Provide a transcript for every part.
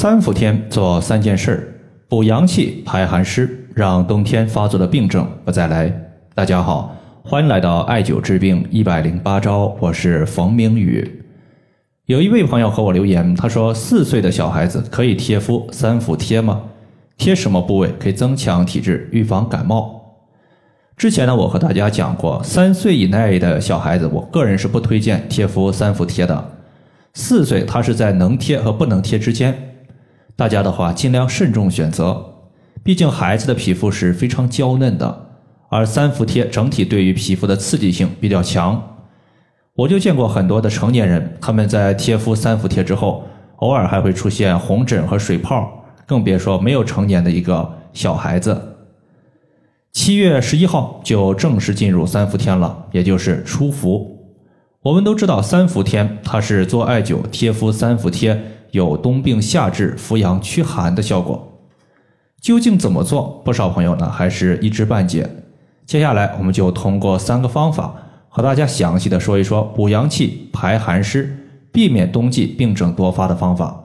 三伏天做三件事儿：补阳气、排寒湿，让冬天发作的病症不再来。大家好，欢迎来到艾灸治病一百零八招，我是冯明宇。有一位朋友和我留言，他说：四岁的小孩子可以贴敷三伏贴吗？贴什么部位可以增强体质，预防感冒？之前呢，我和大家讲过，三岁以内的小孩子，我个人是不推荐贴敷三伏贴的。四岁他是在能贴和不能贴之间。大家的话尽量慎重选择，毕竟孩子的皮肤是非常娇嫩的，而三伏贴整体对于皮肤的刺激性比较强。我就见过很多的成年人，他们在贴敷三伏贴之后，偶尔还会出现红疹和水泡，更别说没有成年的一个小孩子。七月十一号就正式进入三伏天了，也就是初伏。我们都知道三伏天它是做艾灸贴敷三伏贴。有冬病夏治、扶阳驱寒的效果，究竟怎么做？不少朋友呢还是一知半解。接下来我们就通过三个方法和大家详细的说一说补阳气、排寒湿、避免冬季病症多发的方法。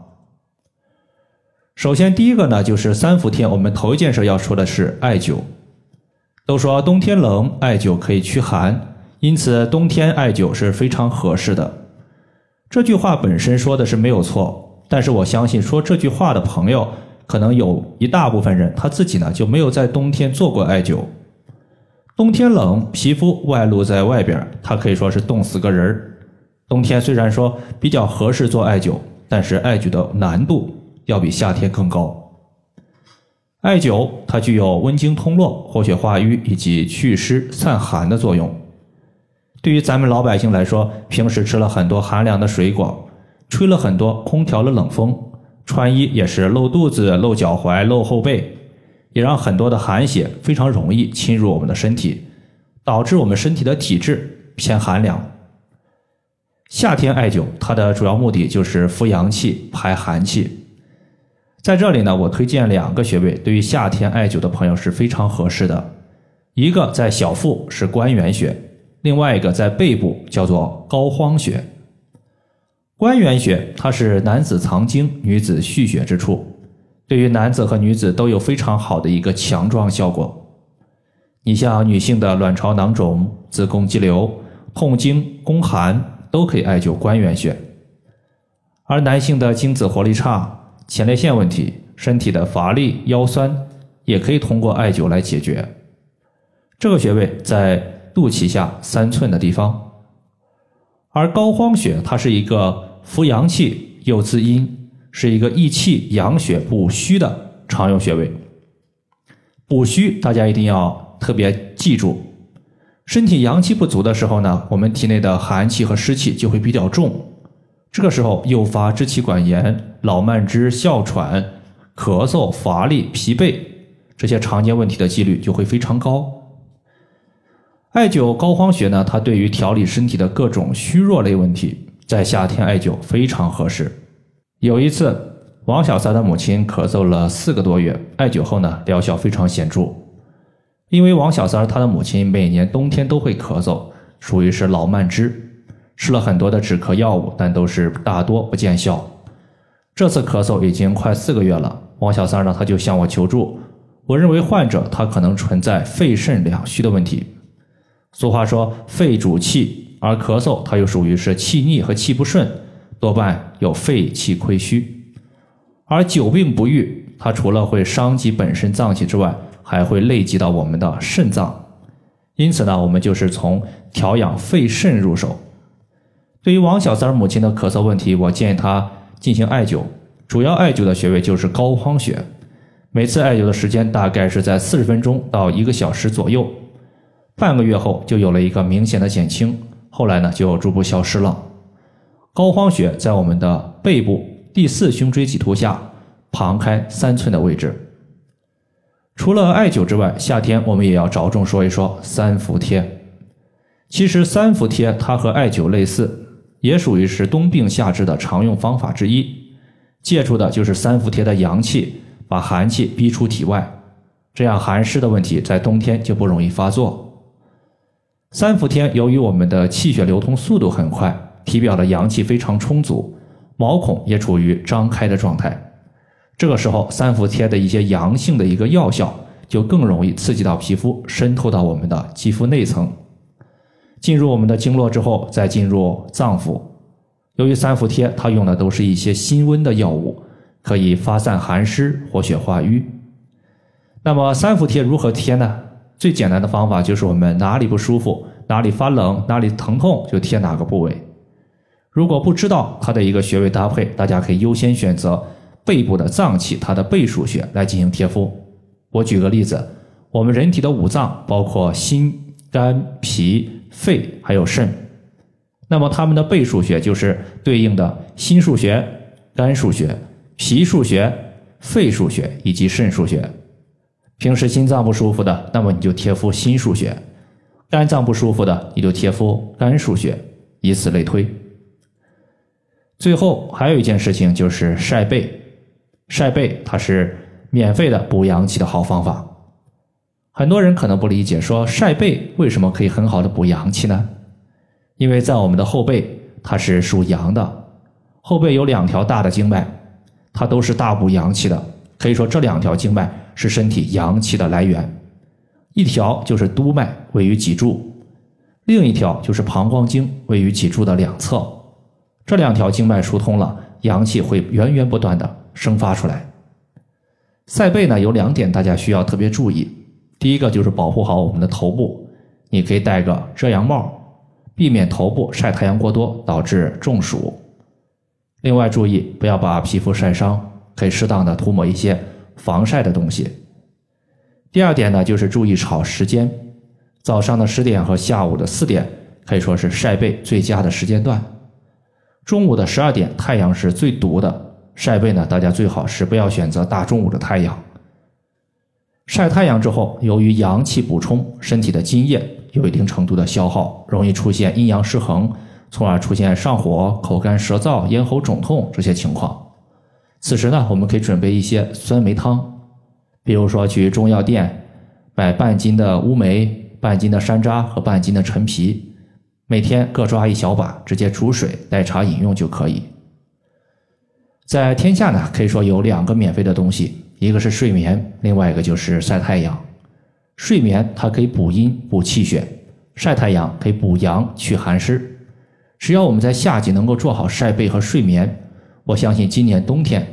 首先，第一个呢就是三伏天，我们头一件事要说的是艾灸。都说冬天冷，艾灸可以驱寒，因此冬天艾灸是非常合适的。这句话本身说的是没有错。但是我相信说这句话的朋友，可能有一大部分人他自己呢就没有在冬天做过艾灸。冬天冷，皮肤外露在外边，它可以说是冻死个人儿。冬天虽然说比较合适做艾灸，但是艾灸的难度要比夏天更高。艾灸它具有温经通络、活血化瘀以及祛湿散寒的作用。对于咱们老百姓来说，平时吃了很多寒凉的水果。吹了很多空调的冷风，穿衣也是露肚子、露脚踝、露后背，也让很多的寒邪非常容易侵入我们的身体，导致我们身体的体质偏寒凉。夏天艾灸，它的主要目的就是扶阳气、排寒气。在这里呢，我推荐两个穴位，对于夏天艾灸的朋友是非常合适的。一个在小腹是关元穴，另外一个在背部叫做膏肓穴。关元穴，它是男子藏精、女子蓄血之处，对于男子和女子都有非常好的一个强壮效果。你像女性的卵巢囊肿、子宫肌瘤、痛经、宫寒，都可以艾灸关元穴；而男性的精子活力差、前列腺问题、身体的乏力、腰酸，也可以通过艾灸来解决。这个穴位在肚脐下三寸的地方，而膏肓穴，它是一个。扶阳气又滋阴，是一个益气养血补虚的常用穴位。补虚，大家一定要特别记住。身体阳气不足的时候呢，我们体内的寒气和湿气就会比较重，这个时候诱发支气管炎、老慢支、哮喘、咳嗽、乏力、疲惫这些常见问题的几率就会非常高。艾灸膏肓穴呢，它对于调理身体的各种虚弱类问题。在夏天艾灸非常合适。有一次，王小三的母亲咳嗽了四个多月，艾灸后呢，疗效非常显著。因为王小三他的母亲每年冬天都会咳嗽，属于是老慢支，吃了很多的止咳药物，但都是大多不见效。这次咳嗽已经快四个月了，王小三呢他就向我求助。我认为患者他可能存在肺肾两虚的问题。俗话说，肺主气。而咳嗽，它又属于是气逆和气不顺，多半有肺气亏虚。而久病不愈，它除了会伤及本身脏器之外，还会累及到我们的肾脏。因此呢，我们就是从调养肺肾入手。对于王小三母亲的咳嗽问题，我建议她进行艾灸，主要艾灸的穴位就是膏肓穴，每次艾灸的时间大概是在四十分钟到一个小时左右，半个月后就有了一个明显的减轻。后来呢，就逐步消失了。膏肓穴在我们的背部第四胸椎棘突下旁开三寸的位置。除了艾灸之外，夏天我们也要着重说一说三伏贴。其实三伏贴它和艾灸类似，也属于是冬病夏治的常用方法之一。借助的就是三伏贴的阳气，把寒气逼出体外，这样寒湿的问题在冬天就不容易发作。三伏天，由于我们的气血流通速度很快，体表的阳气非常充足，毛孔也处于张开的状态，这个时候三伏贴的一些阳性的一个药效就更容易刺激到皮肤，渗透到我们的肌肤内层，进入我们的经络之后，再进入脏腑。由于三伏贴它用的都是一些辛温的药物，可以发散寒湿、活血化瘀。那么三伏贴如何贴呢？最简单的方法就是我们哪里不舒服、哪里发冷、哪里疼痛就贴哪个部位。如果不知道它的一个穴位搭配，大家可以优先选择背部的脏器，它的背腧穴来进行贴敷。我举个例子，我们人体的五脏包括心、肝、脾、肺还有肾，那么它们的背腧穴就是对应的心腧穴、肝腧穴、脾腧穴、肺腧穴以及肾腧穴。平时心脏不舒服的，那么你就贴敷心腧穴；肝脏不舒服的，你就贴敷肝腧穴，以此类推。最后还有一件事情就是晒背，晒背它是免费的补阳气的好方法。很多人可能不理解，说晒背为什么可以很好的补阳气呢？因为在我们的后背，它是属阳的，后背有两条大的经脉，它都是大补阳气的。可以说这两条经脉是身体阳气的来源，一条就是督脉，位于脊柱；另一条就是膀胱经，位于脊柱的两侧。这两条经脉疏通了，阳气会源源不断的生发出来。晒背呢有两点大家需要特别注意，第一个就是保护好我们的头部，你可以戴个遮阳帽，避免头部晒太阳过多导致中暑。另外注意不要把皮肤晒伤，可以适当的涂抹一些防晒的东西。第二点呢就是注意炒时间，早上的十点和下午的四点可以说是晒背最佳的时间段。中午的十二点，太阳是最毒的，晒背呢，大家最好是不要选择大中午的太阳。晒太阳之后，由于阳气补充，身体的津液有一定程度的消耗，容易出现阴阳失衡，从而出现上火、口干舌燥、咽喉肿痛这些情况。此时呢，我们可以准备一些酸梅汤，比如说去中药店买半斤的乌梅、半斤的山楂和半斤的陈皮。每天各抓一小把，直接煮水代茶饮用就可以。在天下呢，可以说有两个免费的东西，一个是睡眠，另外一个就是晒太阳。睡眠它可以补阴补气血，晒太阳可以补阳去寒湿。只要我们在夏季能够做好晒背和睡眠，我相信今年冬天